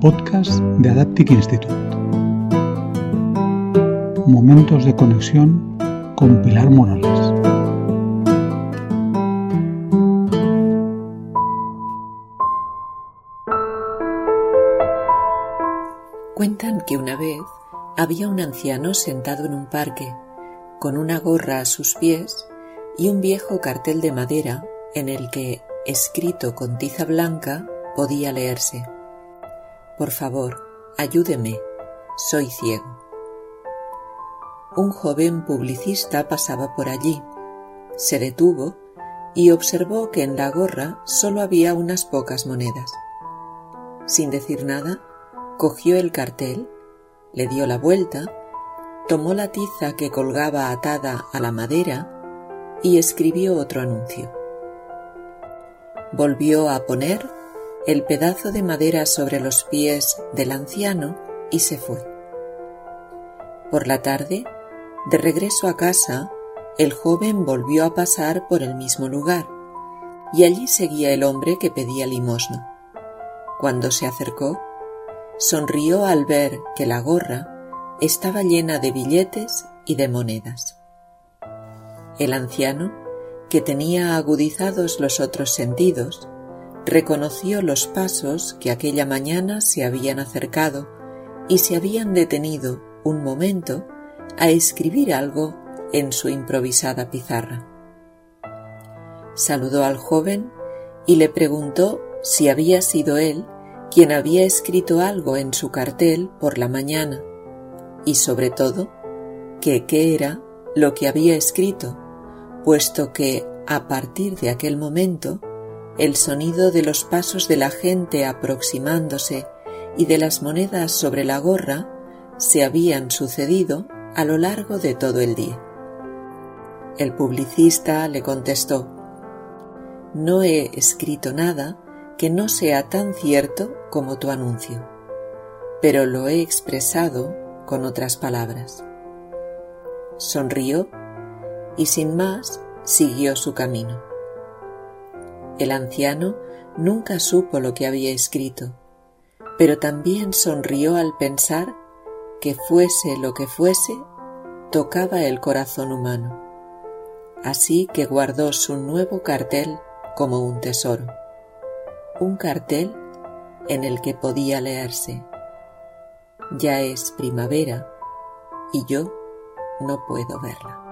podcast de Adaptic Institute. Momentos de conexión con Pilar Morales. Cuentan que una vez había un anciano sentado en un parque, con una gorra a sus pies y un viejo cartel de madera en el que, escrito con tiza blanca, podía leerse Por favor, ayúdeme, soy ciego. Un joven publicista pasaba por allí, se detuvo y observó que en la gorra solo había unas pocas monedas. Sin decir nada, cogió el cartel, le dio la vuelta, tomó la tiza que colgaba atada a la madera y escribió otro anuncio. Volvió a poner el pedazo de madera sobre los pies del anciano y se fue. Por la tarde, de regreso a casa, el joven volvió a pasar por el mismo lugar y allí seguía el hombre que pedía limosna. Cuando se acercó, sonrió al ver que la gorra estaba llena de billetes y de monedas. El anciano, que tenía agudizados los otros sentidos, reconoció los pasos que aquella mañana se habían acercado y se habían detenido un momento a escribir algo en su improvisada pizarra. Saludó al joven y le preguntó si había sido él quien había escrito algo en su cartel por la mañana y sobre todo que qué era lo que había escrito puesto que, a partir de aquel momento, el sonido de los pasos de la gente aproximándose y de las monedas sobre la gorra se habían sucedido a lo largo de todo el día. El publicista le contestó, No he escrito nada que no sea tan cierto como tu anuncio, pero lo he expresado con otras palabras. Sonrió y sin más siguió su camino. El anciano nunca supo lo que había escrito, pero también sonrió al pensar que fuese lo que fuese, tocaba el corazón humano. Así que guardó su nuevo cartel como un tesoro. Un cartel en el que podía leerse. Ya es primavera y yo no puedo verla.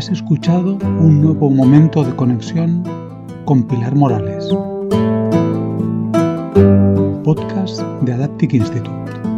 Has escuchado un nuevo momento de conexión con Pilar Morales. Podcast de Adaptic Institute.